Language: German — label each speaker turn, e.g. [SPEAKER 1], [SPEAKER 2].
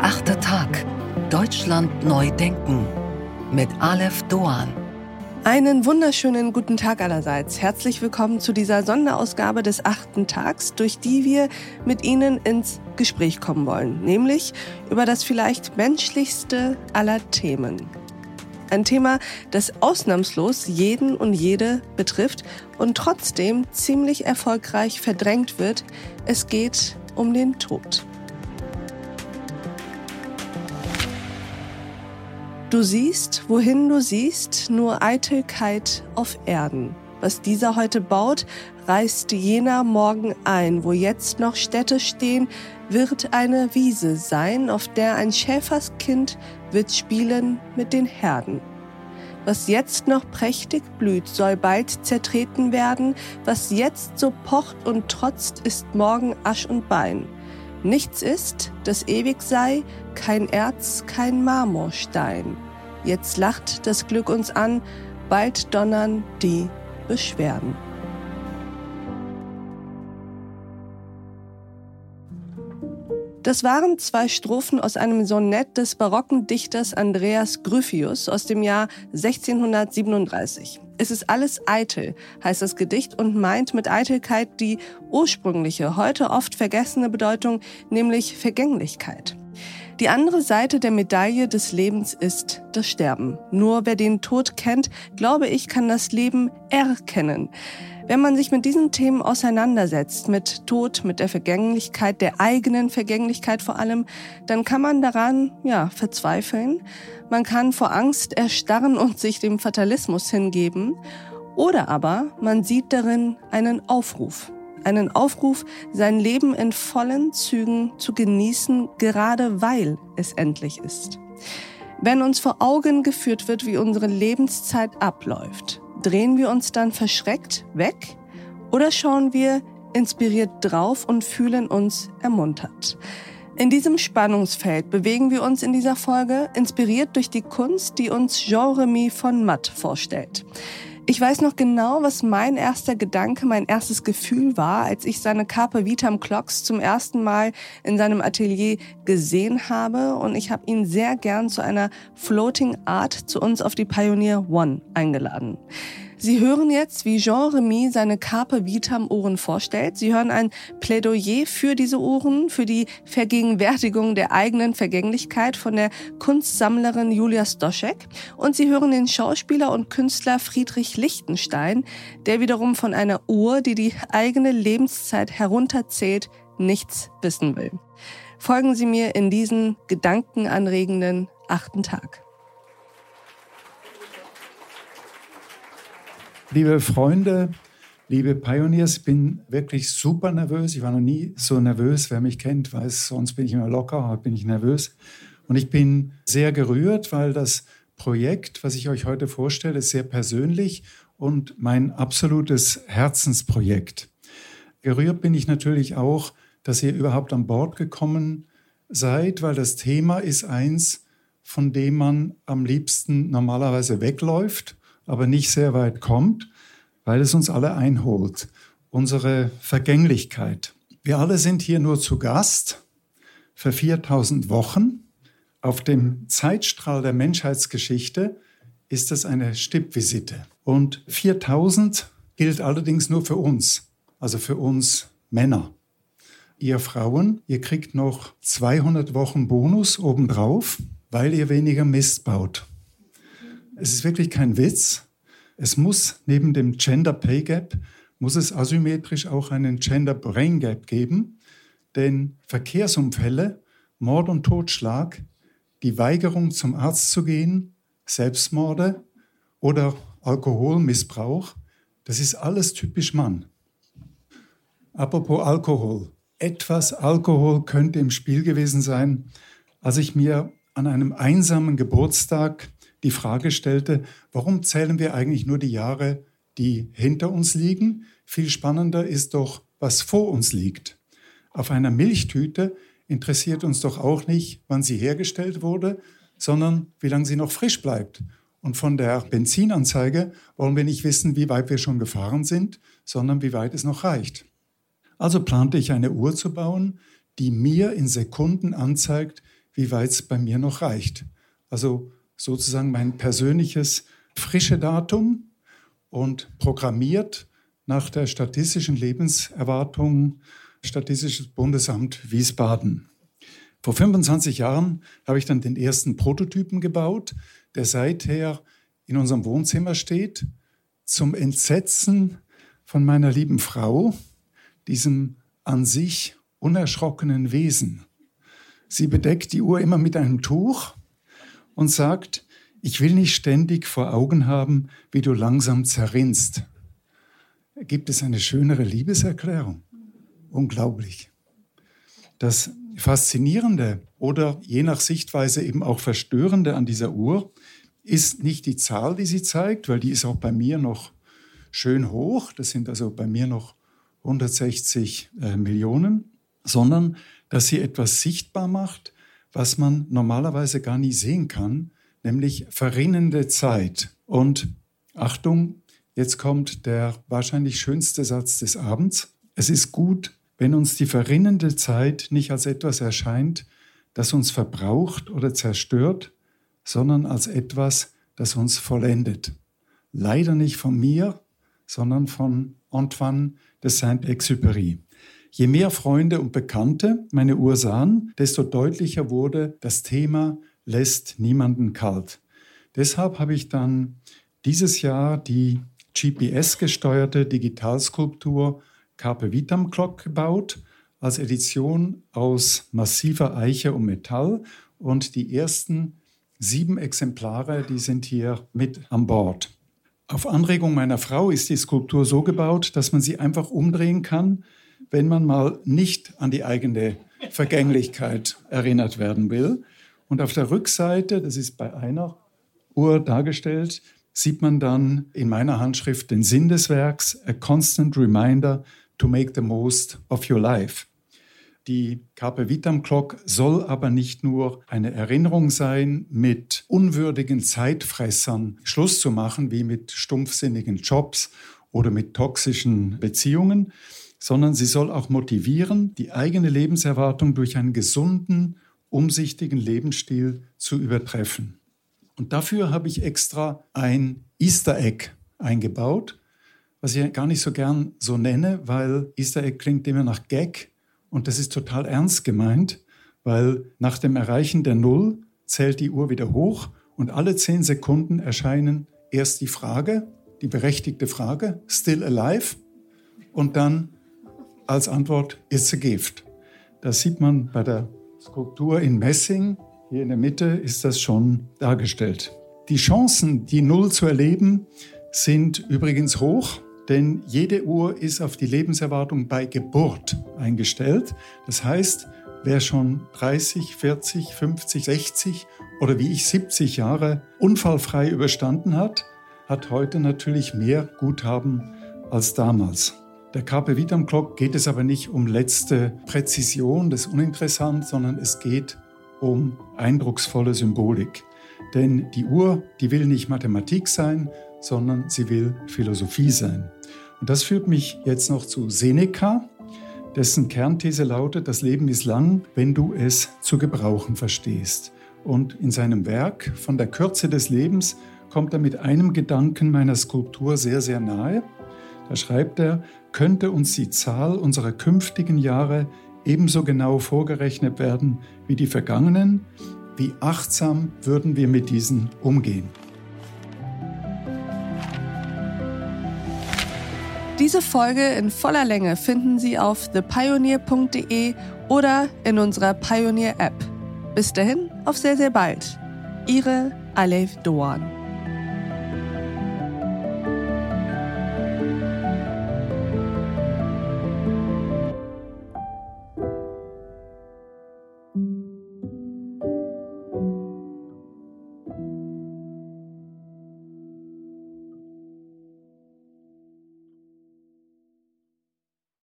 [SPEAKER 1] Der achte Tag. Deutschland neu denken. Mit Aleph Doan.
[SPEAKER 2] Einen wunderschönen guten Tag allerseits. Herzlich willkommen zu dieser Sonderausgabe des achten Tags, durch die wir mit Ihnen ins Gespräch kommen wollen, nämlich über das vielleicht menschlichste aller Themen. Ein Thema, das ausnahmslos jeden und jede betrifft und trotzdem ziemlich erfolgreich verdrängt wird. Es geht um den Tod. Du siehst, wohin du siehst, nur Eitelkeit auf Erden. Was dieser heute baut, reißt jener morgen ein. Wo jetzt noch Städte stehen, wird eine Wiese sein, auf der ein Schäferskind wird spielen mit den Herden. Was jetzt noch prächtig blüht, soll bald zertreten werden. Was jetzt so pocht und trotzt, ist morgen Asch und Bein. Nichts ist, das ewig sei, kein Erz, kein Marmorstein. Jetzt lacht das Glück uns an, bald donnern die Beschwerden. Das waren zwei Strophen aus einem Sonett des barocken Dichters Andreas Gryphius aus dem Jahr 1637. Es ist alles eitel, heißt das Gedicht und meint mit Eitelkeit die ursprüngliche, heute oft vergessene Bedeutung, nämlich Vergänglichkeit. Die andere Seite der Medaille des Lebens ist das Sterben. Nur wer den Tod kennt, glaube ich, kann das Leben erkennen. Wenn man sich mit diesen Themen auseinandersetzt, mit Tod, mit der Vergänglichkeit, der eigenen Vergänglichkeit vor allem, dann kann man daran, ja, verzweifeln. Man kann vor Angst erstarren und sich dem Fatalismus hingeben. Oder aber man sieht darin einen Aufruf. Einen Aufruf, sein Leben in vollen Zügen zu genießen, gerade weil es endlich ist. Wenn uns vor Augen geführt wird, wie unsere Lebenszeit abläuft, drehen wir uns dann verschreckt weg oder schauen wir inspiriert drauf und fühlen uns ermuntert? In diesem Spannungsfeld bewegen wir uns in dieser Folge, inspiriert durch die Kunst, die uns Jean-Remy von Matt vorstellt. Ich weiß noch genau, was mein erster Gedanke, mein erstes Gefühl war, als ich seine Carpe Vitam Clocks zum ersten Mal in seinem Atelier gesehen habe und ich habe ihn sehr gern zu einer Floating Art zu uns auf die Pioneer One eingeladen. Sie hören jetzt, wie Jean Remy seine Carpe Vitam Ohren vorstellt. Sie hören ein Plädoyer für diese Ohren, für die Vergegenwärtigung der eigenen Vergänglichkeit von der Kunstsammlerin Julia Stoschek. Und Sie hören den Schauspieler und Künstler Friedrich Lichtenstein, der wiederum von einer Uhr, die die eigene Lebenszeit herunterzählt, nichts wissen will. Folgen Sie mir in diesen gedankenanregenden achten Tag.
[SPEAKER 3] Liebe Freunde, liebe Pioneers, bin wirklich super nervös. Ich war noch nie so nervös. Wer mich kennt, weiß, sonst bin ich immer locker, heute bin ich nervös. Und ich bin sehr gerührt, weil das Projekt, was ich euch heute vorstelle, ist sehr persönlich und mein absolutes Herzensprojekt. Gerührt bin ich natürlich auch, dass ihr überhaupt an Bord gekommen seid, weil das Thema ist eins, von dem man am liebsten normalerweise wegläuft aber nicht sehr weit kommt, weil es uns alle einholt. Unsere Vergänglichkeit. Wir alle sind hier nur zu Gast für 4000 Wochen. Auf dem Zeitstrahl der Menschheitsgeschichte ist das eine Stippvisite. Und 4000 gilt allerdings nur für uns, also für uns Männer. Ihr Frauen, ihr kriegt noch 200 Wochen Bonus obendrauf, weil ihr weniger Mist baut. Es ist wirklich kein Witz. Es muss neben dem Gender Pay Gap, muss es asymmetrisch auch einen Gender Brain Gap geben, denn Verkehrsunfälle, Mord und Totschlag, die Weigerung zum Arzt zu gehen, Selbstmorde oder Alkoholmissbrauch, das ist alles typisch Mann. Apropos Alkohol. Etwas Alkohol könnte im Spiel gewesen sein, als ich mir an einem einsamen Geburtstag die Frage stellte, warum zählen wir eigentlich nur die Jahre, die hinter uns liegen? Viel spannender ist doch, was vor uns liegt. Auf einer Milchtüte interessiert uns doch auch nicht, wann sie hergestellt wurde, sondern wie lange sie noch frisch bleibt. Und von der Benzinanzeige wollen wir nicht wissen, wie weit wir schon gefahren sind, sondern wie weit es noch reicht. Also plante ich eine Uhr zu bauen, die mir in Sekunden anzeigt, wie weit es bei mir noch reicht. Also sozusagen mein persönliches frische Datum und programmiert nach der statistischen Lebenserwartung Statistisches Bundesamt Wiesbaden. Vor 25 Jahren habe ich dann den ersten Prototypen gebaut, der seither in unserem Wohnzimmer steht, zum Entsetzen von meiner lieben Frau, diesem an sich unerschrockenen Wesen. Sie bedeckt die Uhr immer mit einem Tuch und sagt, ich will nicht ständig vor Augen haben, wie du langsam zerrinnst. Gibt es eine schönere Liebeserklärung? Unglaublich. Das Faszinierende oder je nach Sichtweise eben auch Verstörende an dieser Uhr ist nicht die Zahl, die sie zeigt, weil die ist auch bei mir noch schön hoch. Das sind also bei mir noch 160 äh, Millionen, sondern dass sie etwas sichtbar macht, was man normalerweise gar nie sehen kann, nämlich verrinnende Zeit. Und Achtung, jetzt kommt der wahrscheinlich schönste Satz des Abends. Es ist gut, wenn uns die verrinnende Zeit nicht als etwas erscheint, das uns verbraucht oder zerstört, sondern als etwas, das uns vollendet. Leider nicht von mir, sondern von Antoine de Saint-Exupéry. Je mehr Freunde und Bekannte meine Uhr sahen, desto deutlicher wurde, das Thema lässt niemanden kalt. Deshalb habe ich dann dieses Jahr die GPS-gesteuerte Digitalskulptur Carpe Vitam Clock gebaut, als Edition aus massiver Eiche und Metall. Und die ersten sieben Exemplare, die sind hier mit an Bord. Auf Anregung meiner Frau ist die Skulptur so gebaut, dass man sie einfach umdrehen kann, wenn man mal nicht an die eigene Vergänglichkeit erinnert werden will. Und auf der Rückseite, das ist bei einer Uhr dargestellt, sieht man dann in meiner Handschrift den Sinn des Werks, a constant reminder to make the most of your life. Die Carpe Vitam Clock soll aber nicht nur eine Erinnerung sein, mit unwürdigen Zeitfressern Schluss zu machen, wie mit stumpfsinnigen Jobs oder mit toxischen Beziehungen, sondern sie soll auch motivieren, die eigene Lebenserwartung durch einen gesunden, umsichtigen Lebensstil zu übertreffen. Und dafür habe ich extra ein Easter Egg eingebaut was ich gar nicht so gern so nenne, weil Easter Egg klingt immer nach Gag und das ist total ernst gemeint, weil nach dem Erreichen der Null zählt die Uhr wieder hoch und alle zehn Sekunden erscheinen erst die Frage, die berechtigte Frage, still alive und dann als Antwort it's a gift. Das sieht man bei der Skulptur in Messing. Hier in der Mitte ist das schon dargestellt. Die Chancen, die Null zu erleben, sind übrigens hoch denn jede Uhr ist auf die Lebenserwartung bei Geburt eingestellt. Das heißt, wer schon 30, 40, 50, 60 oder wie ich 70 Jahre unfallfrei überstanden hat, hat heute natürlich mehr Guthaben als damals. Der Carpe Vitam Clock geht es aber nicht um letzte Präzision, das ist uninteressant, sondern es geht um eindrucksvolle Symbolik. Denn die Uhr, die will nicht Mathematik sein, sondern sie will Philosophie sein. Und das führt mich jetzt noch zu Seneca, dessen Kernthese lautet, das Leben ist lang, wenn du es zu gebrauchen verstehst. Und in seinem Werk von der Kürze des Lebens kommt er mit einem Gedanken meiner Skulptur sehr, sehr nahe. Da schreibt er, könnte uns die Zahl unserer künftigen Jahre ebenso genau vorgerechnet werden wie die vergangenen, wie achtsam würden wir mit diesen umgehen.
[SPEAKER 2] Diese Folge in voller Länge finden Sie auf thepioneer.de oder in unserer Pioneer App. Bis dahin, auf sehr, sehr bald. Ihre Alef Doan.